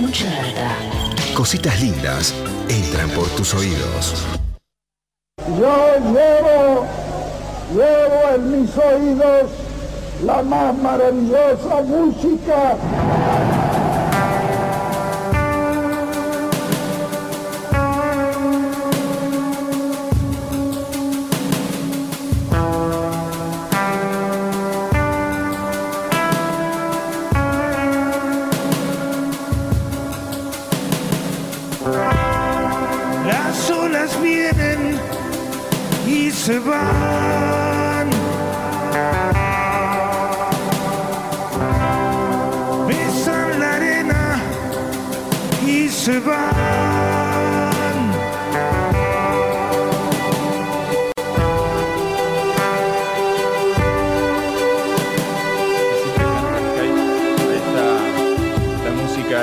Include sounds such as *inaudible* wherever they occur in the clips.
Mucha. Cositas lindas entran por tus oídos. Yo llevo, llevo en mis oídos la más maravillosa música.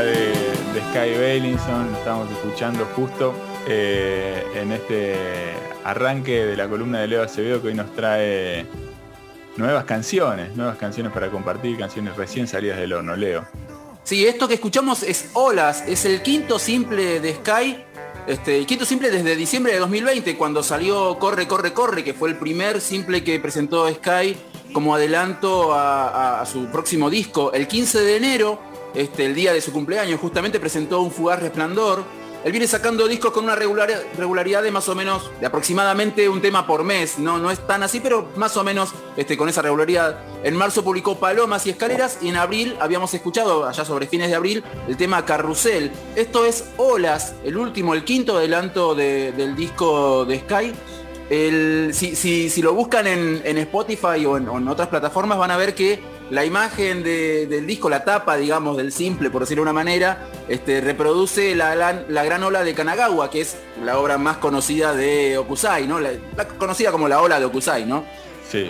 De, Sky Bellinson, lo estamos escuchando justo eh, en este arranque de la columna de Leo Acevedo que hoy nos trae nuevas canciones, nuevas canciones para compartir, canciones recién salidas del horno, Leo. Sí, esto que escuchamos es Olas, es el quinto simple de Sky, este, quinto simple desde diciembre de 2020, cuando salió Corre, Corre, Corre, que fue el primer simple que presentó Sky como adelanto a su próximo disco. El 15 de enero, este, el día de su cumpleaños, justamente presentó Un Fugaz Resplandor. Él viene sacando discos con una regular- regularidad de más o menos, de aproximadamente un tema por mes. No, no es tan así, pero más o menos este, con esa regularidad. En marzo publicó Palomas y Escaleras y en abril habíamos escuchado, allá sobre fines de abril, el tema Carrusel. Esto es Olas, el último, el quinto adelanto de- del disco de Sky. Si, lo buscan en, Spotify o en otras plataformas van a ver que la imagen de- del disco, la tapa, digamos, del simple, por decirlo de una manera, este, reproduce la, la- la gran ola de Kanagawa, que es la obra más conocida de Okusai, ¿no? La, la conocida como la ola de Okusai, ¿no? Sí.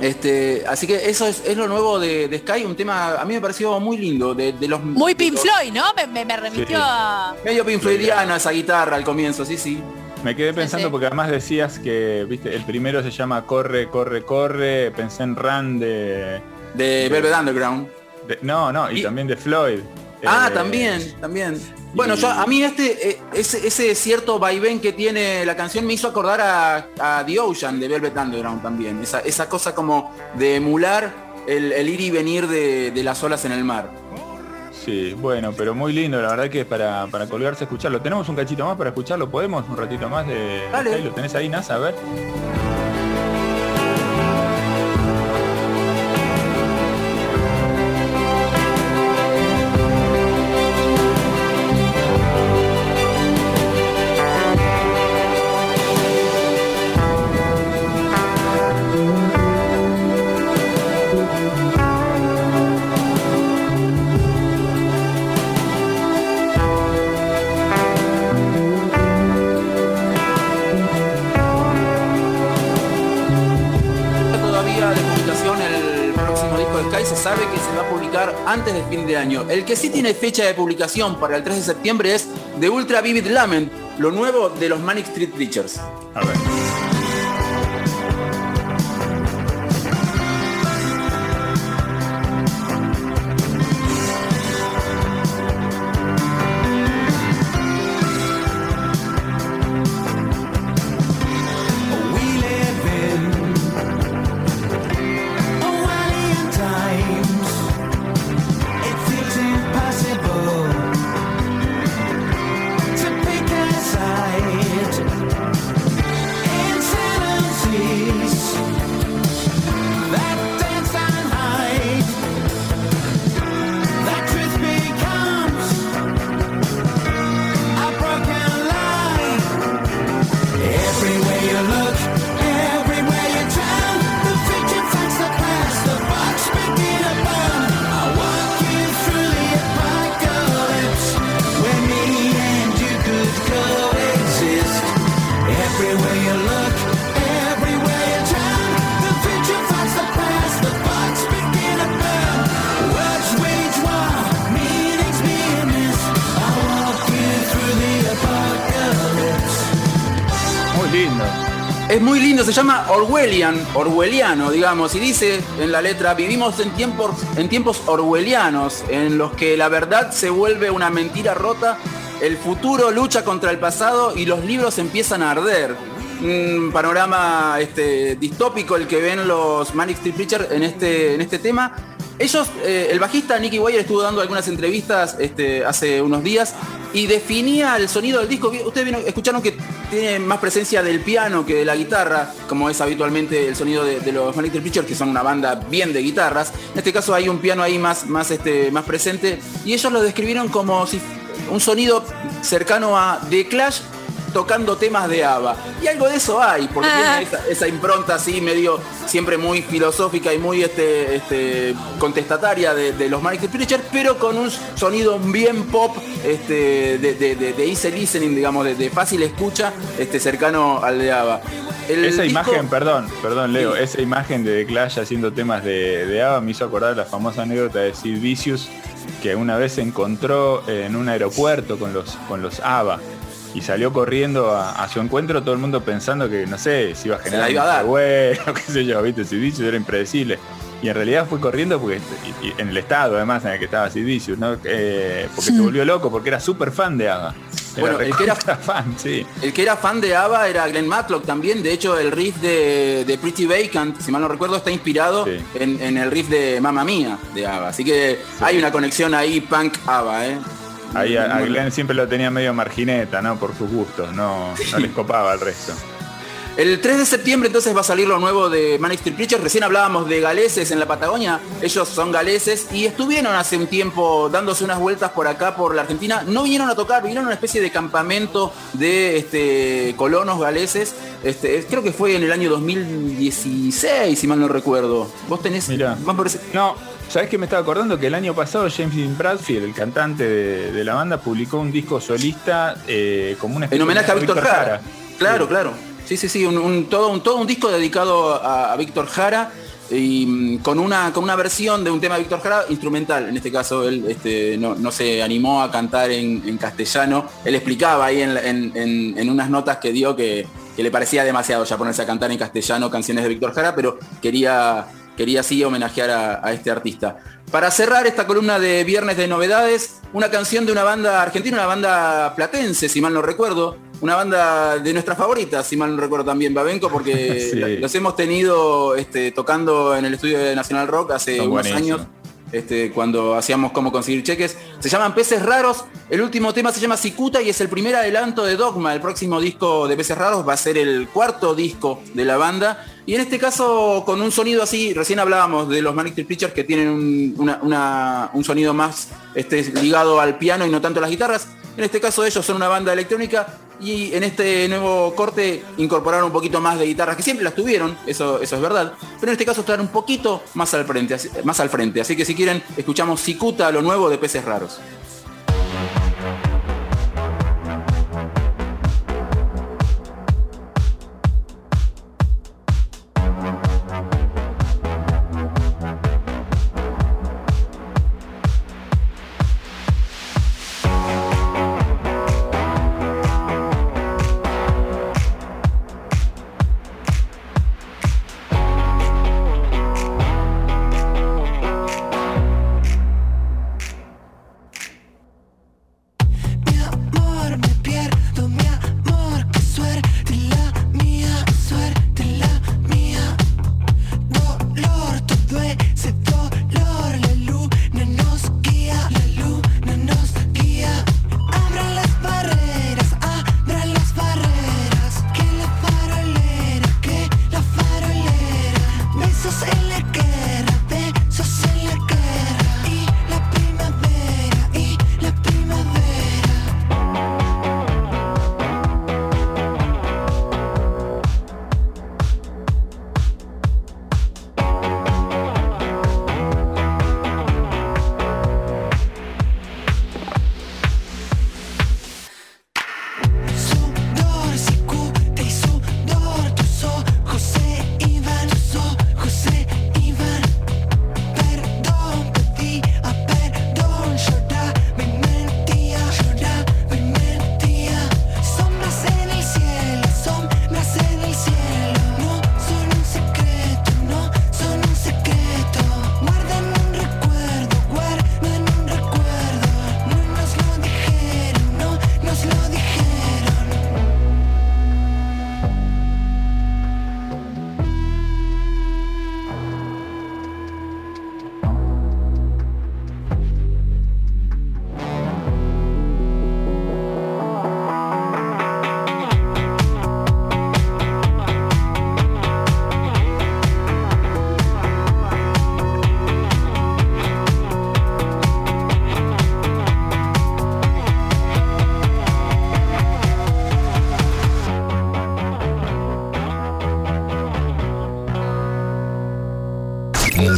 Este, así que eso es, es lo nuevo de, de Sky, un tema a mí me pareció muy lindo, de, de los Muy de Pink Floyd, ¿no? Me, me- me remitió Sí. a... medio Pink Floydiana esa guitarra al comienzo, sí, sí. Me quedé pensando sí. porque además decías que, viste, el primero se llama Corre, Corre, Corre, pensé en Run de... De Velvet Underground. de- no, no, y, Y- también de Floyd. Ah, Eh, también, también. Bueno, y- yo a mí este, eh, ese, ese cierto vaivén que tiene la canción me hizo acordar a, a The Ocean de Velvet Underground también. Esa, esa cosa como de emular el, el ir y venir de, de las olas en el mar. Sí, bueno, pero muy lindo, la verdad que para, para colgarse a escucharlo. ¿Tenemos un cachito más para escucharlo? ¿Podemos un ratito más de... Dale. de- ¿Lo tenés ahí, Nasa? A ver. Se sabe que se va a publicar antes del fin de año. El que sí tiene fecha de publicación para el 3 de septiembre es The Ultra Vivid Lament, lo nuevo de los Manic Street Preachers. A ver. Es muy lindo, se llama Orwellian, orwelliano, digamos, y dice en la letra, vivimos en tiempos, en tiempos orwellianos, en los que la verdad se vuelve una mentira rota, el futuro lucha contra el pasado y los libros empiezan a arder. Un panorama este, distópico el que ven los Manic Street Preachers en este, en este tema. Ellos, eh, el bajista Nicky Wire estuvo dando algunas entrevistas este, hace unos días y definía el sonido del disco. Ustedes escucharon que tiene más presencia del piano que de la guitarra, como es habitualmente el sonido de, los Manic Preachers, que son una banda bien de guitarras. En este caso hay un piano ahí más, más, este, presente y ellos lo describieron como si un sonido cercano a The Clash tocando temas de ABBA. Y algo de eso hay, porque Ah. tiene esa, esa impronta así medio siempre muy filosófica y muy este, este, contestataria de, de los Manic Preachers, pero con un sonido bien pop este, de, de- de- de easy listening, digamos, de, de fácil escucha, este, cercano al de ABBA. El Esa disco- imagen, perdón, perdón Leo, Sí. esa imagen de The Clash haciendo temas de, de ABBA me hizo acordar la famosa anécdota de Sid Vicious, que una vez se encontró en un aeropuerto con los, con los ABBA y salió corriendo a, a su encuentro todo el mundo pensando que, no sé, si iba a generar iba a dar. bueno, *laughs* qué sé yo, viste, Sid Vicious era impredecible. Y en realidad fue corriendo porque y- y en el estado además en el que estaba Sid Vicious, ¿no? Eh, porque se volvió loco, porque era súper fan de ABBA. Bueno, el que era- fan, sí. El que era fan de ABBA era Glenn Matlock también. De hecho, el riff de, de Pretty Vacant, si mal no recuerdo, está inspirado Sí. en, en el riff de Mamma Mía de ABBA. Así que hay una conexión ahí punk ABBA, ¿eh? Ahí a, a Glenn siempre lo tenía medio margineta, ¿no? Por sus gustos, no, no les copaba al resto. El 3 de septiembre entonces va a salir lo nuevo de Manic Street Preachers. Recién hablábamos de galeses en la Patagonia. Ellos son galeses y estuvieron hace un tiempo dándose unas vueltas por acá, por la Argentina. No vinieron a tocar, vinieron a una especie de campamento de este, colonos galeses. Este, creo que fue en el año 2016, si mal no recuerdo. Vos tenés... Mirá. más por ese- No, ¿sabés que me estaba acordando? Que el año pasado James Dean Bradfield, el cantante de, de la banda, publicó un disco solista eh, como una En homenaje a Víctor Jara. Jara. Claro, Sí. claro. Sí, sí, sí, un, un- todo, un, todo un disco dedicado a, a Víctor Jara y mm, con una, con una versión de un tema de Víctor Jara instrumental. En este caso él este, no, no se animó a cantar en, en castellano. Él explicaba ahí en, la- en- en- en unas notas que dio que, que le parecía demasiado ya ponerse a cantar en castellano canciones de Víctor Jara, pero quería, quería sí homenajear a, a este artista. Para cerrar esta columna de Viernes de Novedades, una canción de una banda argentina, una banda platense, si mal no recuerdo, una banda de nuestras favoritas, si mal no recuerdo también, Babenco, porque *laughs* Sí. los hemos tenido este, tocando en el estudio de Nacional Rock hace Son unos años. Este, cuando hacíamos cómo conseguir cheques. Se llaman Peces Raros. El último tema se llama Cicuta y es el primer adelanto de Dogma. El próximo disco de Peces Raros va a ser el cuarto disco de la banda. Y en este caso, con un sonido así, recién hablábamos de los Manic Street Preachers que tienen un, un sonido más este, ligado al piano y no tanto a las guitarras. En este caso ellos son una banda electrónica y en este nuevo corte incorporaron un poquito más de guitarras, que siempre las tuvieron, eso, eso es verdad, pero en este caso están un poquito más al frente, más al frente. Así que si quieren, escuchamos Cicuta, lo nuevo de Peces Raros.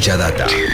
Mucha data.